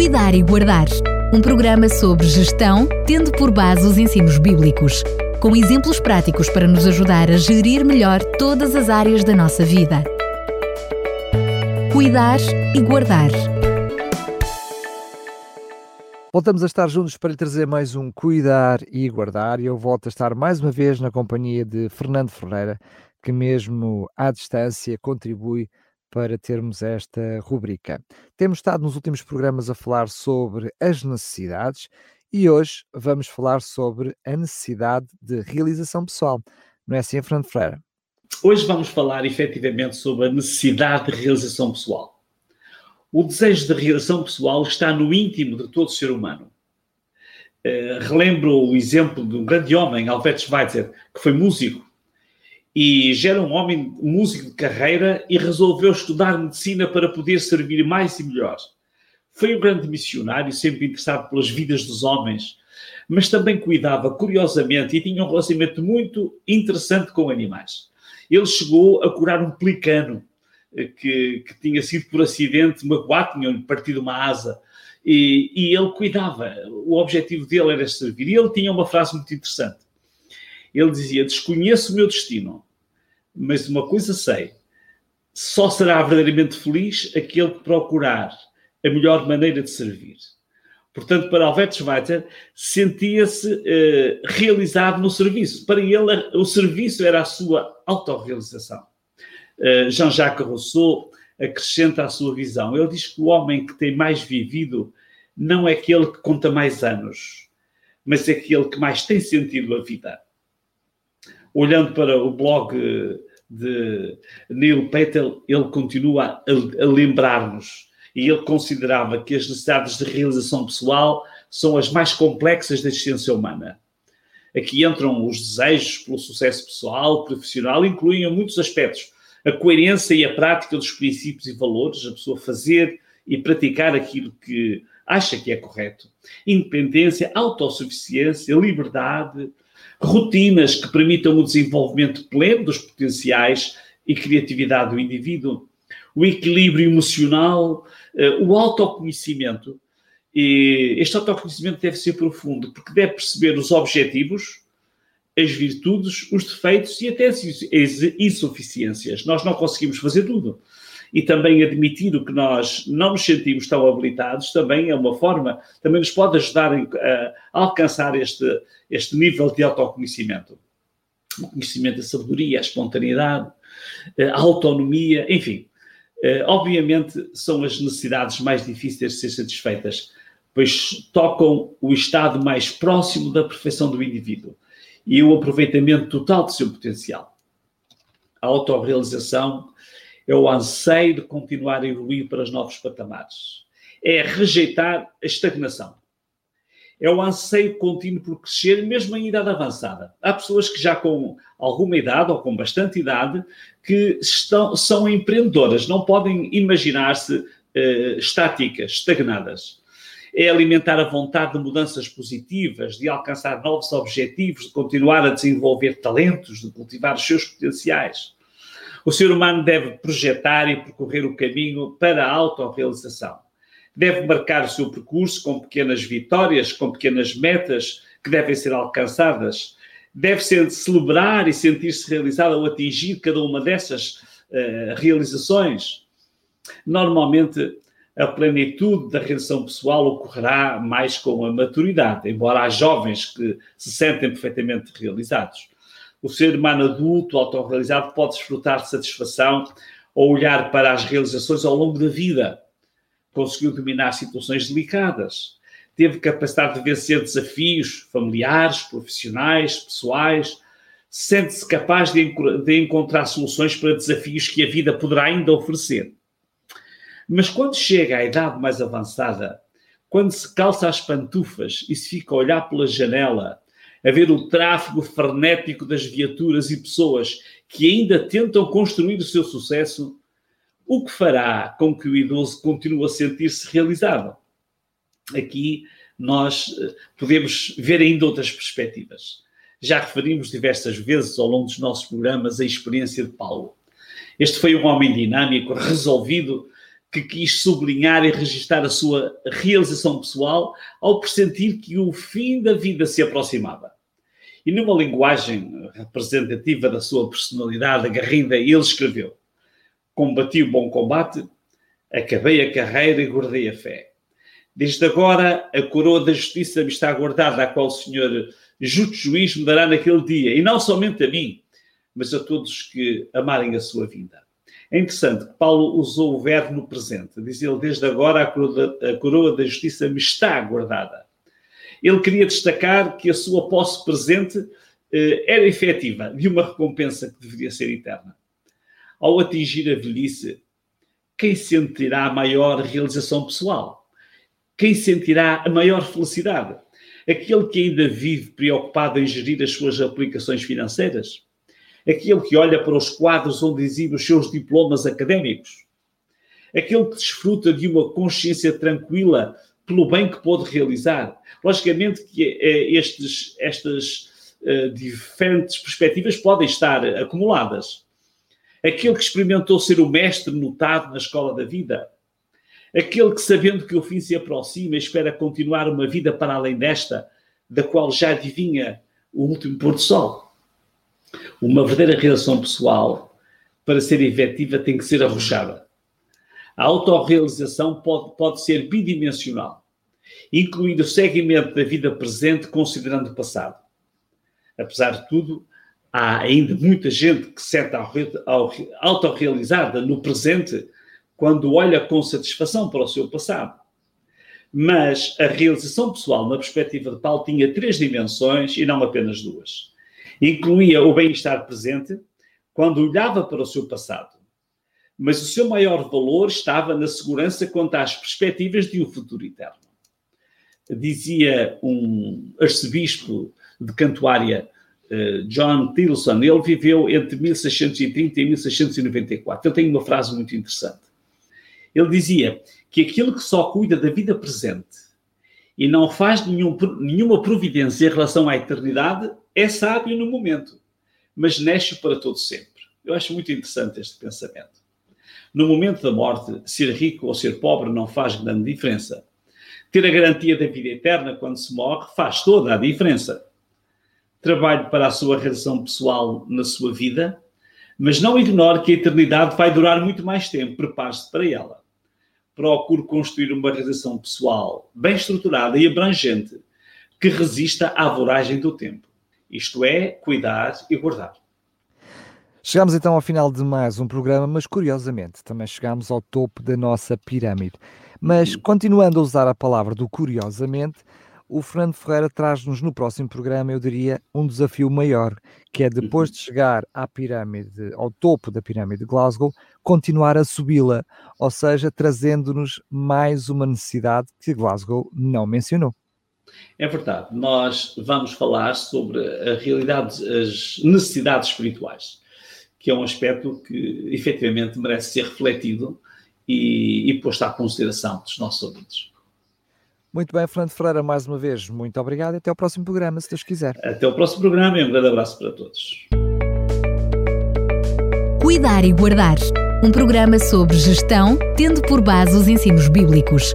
Cuidar e Guardar, um programa sobre gestão, tendo por base os ensinos bíblicos, com exemplos práticos para nos ajudar a gerir melhor todas as áreas da nossa vida. Cuidar e Guardar. Voltamos a estar juntos para lhe trazer mais um Cuidar e Guardar e eu volto a estar mais uma vez na companhia de Fernando Ferreira, que mesmo à distância contribui para termos esta rubrica. Temos estado nos últimos programas a falar sobre as necessidades e hoje vamos falar sobre a necessidade de realização pessoal. Não é assim, Fernando Freire? Hoje vamos falar efetivamente sobre a necessidade de realização pessoal. O desejo de realização pessoal está no íntimo de todo ser humano. Uh, relembro o exemplo de um grande homem, Albert Schweitzer, que foi músico e já era um homem músico de carreira e resolveu estudar medicina para poder servir mais e melhor. Foi um grande missionário, sempre interessado pelas vidas dos homens, mas também cuidava curiosamente e tinha um relacionamento muito interessante com animais. Ele chegou a curar um pelicano eh, que, que tinha sido por acidente magoado, tinha partido uma asa, e, e ele cuidava. O objetivo dele era servir. E ele tinha uma frase muito interessante ele dizia: Desconheço o meu destino, mas uma coisa sei: só será verdadeiramente feliz aquele que procurar a melhor maneira de servir. Portanto, para Albert Schweitzer, sentia-se eh, realizado no serviço. Para ele, o serviço era a sua autorrealização. Uh, Jean-Jacques Rousseau acrescenta a sua visão. Ele diz que o homem que tem mais vivido não é aquele que conta mais anos, mas é aquele que mais tem sentido a vida olhando para o blog de Neil Patel, ele continua a, a lembrar-nos e ele considerava que as necessidades de realização pessoal são as mais complexas da existência humana. Aqui entram os desejos pelo sucesso pessoal, profissional, incluem muitos aspectos. A coerência e a prática dos princípios e valores, a pessoa fazer e praticar aquilo que acha que é correto. Independência, autossuficiência, liberdade, rotinas que permitam o desenvolvimento pleno dos potenciais e criatividade do indivíduo, o equilíbrio emocional, eh, o autoconhecimento. E este autoconhecimento deve ser profundo, porque deve perceber os objetivos, as virtudes, os defeitos e até as insuficiências. Nós não conseguimos fazer tudo e também admitir o que nós não nos sentimos tão habilitados também é uma forma, também nos pode ajudar a, alcançar este, este nível de autoconhecimento. O conhecimento, a sabedoria, a espontaneidade, a autonomia, enfim. Eh, obviamente são as necessidades mais difíceis de ser satisfeitas, pois tocam o estado mais próximo da perfeição do indivíduo e o aproveitamento total do seu potencial. A autorrealização é o anseio de continuar a evoluir para os novos patamares. É rejeitar a estagnação. É o anseio contínuo por crescer, mesmo em idade avançada. Há pessoas que já com alguma idade ou com bastante idade que estão, são empreendedoras, não podem imaginar-se uh, estáticas, estagnadas. É alimentar a vontade de mudanças positivas, de alcançar novos objetivos, de continuar a desenvolver talentos, de cultivar os seus potenciais o ser humano deve projetar e percorrer o caminho para a autorrealização. Deve marcar o seu percurso com pequenas vitórias, com pequenas metas que devem ser alcançadas. Deve ser celebrar e sentir-se realizado ao atingir cada uma dessas uh, realizações. Normalmente, a plenitude da realização pessoal ocorrerá mais com a maturidade, embora há jovens que se sentem perfeitamente realizados o ser humano adulto, autorrealizado, pode desfrutar de satisfação ao olhar para as realizações ao longo da vida. Conseguiu dominar situações delicadas. Teve capacidade de vencer desafios familiares, profissionais, pessoais. Sente-se capaz de, de encontrar soluções para desafios que a vida poderá ainda oferecer. Mas quando chega à idade mais avançada, quando se calça as pantufas e se fica a olhar pela janela a ver o tráfego frenético das viaturas e pessoas que ainda tentam construir o seu sucesso, o que fará com que o idoso continue a sentir-se realizado? Aqui nós eh, podemos ver ainda outras perspectivas. Já referimos diversas vezes ao longo dos nossos programas a experiência de Paulo. Este foi um homem dinâmico, resolvido, que quis sublinhar e registrar a sua realização pessoal ao pressentir que o fim da vida se aproximava. E numa linguagem representativa da sua personalidade agarrida, ele escreveu: Combati o bom combate, acabei a carreira e guardei a fé. Desde agora, a coroa da justiça me está guardada, a qual o Senhor justo juiz me dará naquele dia, e não somente a mim, mas a todos que amarem a sua vinda. É interessante que Paulo usou o verbo no presente. Diz ele, desde agora a coroa, da, a coroa da justiça me está guardada. Ele queria destacar que a sua posse presente eh, era efetiva, de uma recompensa que deveria ser eterna. Ao atingir a velhice, quem sentirá a maior realização pessoal? Quem sentirá a maior felicidade? Aquele que ainda vive preocupado em gerir as suas aplicações financeiras? Aquele que olha para os quadros onde exibe os seus diplomas académicos, aquele que desfruta de uma consciência tranquila pelo bem que pode realizar. Logicamente que eh, estes, estas uh, diferentes perspectivas podem estar acumuladas. Aquele que experimentou ser o mestre notado na escola da vida. Aquele que, sabendo que o fim se aproxima, espera continuar uma vida para além desta, da qual já adivinha o último pôr do sol. Uma verdadeira relação pessoal, para ser efetiva, tem que ser arrochada. A autorrealização pode, pode ser bidimensional, incluindo o seguimento da vida presente considerando o passado. Apesar de tudo, há ainda muita gente que se sente autorrealizada no presente quando olha com satisfação para o seu passado. Mas a realização pessoal, na perspectiva de Paulo, tinha três dimensões e não apenas duas. Incluía o bem-estar presente quando olhava para o seu passado. Mas o seu maior valor estava na segurança quanto às perspectivas de um futuro eterno. Dizia um arcebispo de Cantuária, eh, John Tilson, ele viveu entre 1630 e 1694. Ele tem uma frase muito interessante. Ele dizia que aquilo que só cuida da vida presente e não faz nenhum, nenhuma providência em relação à eternidade é sábio no momento, mas nesce para todo sempre. Eu acho muito interessante este pensamento. No momento da morte, ser rico ou ser pobre não faz grande diferença. Ter a garantia da vida eterna quando se morre faz toda a diferença. Trabalhe para a sua realização pessoal na sua vida, mas não ignore que a eternidade vai durar muito mais tempo. Prepare-se para ela. Procure construir uma realização pessoal bem estruturada e abrangente que resista à voragem do tempo. Isto é, cuidar e guardar. Chegamos então ao final de mais um programa, mas curiosamente também chegamos ao topo da nossa pirâmide. Mas uhum. continuando a usar a palavra do curiosamente, o Fernando Ferreira traz-nos no próximo programa, eu diria, um desafio maior, que é depois uhum. de chegar à pirâmide, ao topo da pirâmide de Glasgow, continuar a subi-la, ou seja, trazendo-nos mais uma necessidade que Glasgow não mencionou. É verdade, nós vamos falar sobre a realidade, as necessidades espirituais, que é um aspecto que efetivamente merece ser refletido e, e posto à consideração dos nossos ouvintes. Muito bem, Fernando Ferreira, mais uma vez, muito obrigado e até ao próximo programa, se Deus quiser. Até o próximo programa e um grande abraço para todos. Cuidar e Guardar um programa sobre gestão, tendo por base os ensinos bíblicos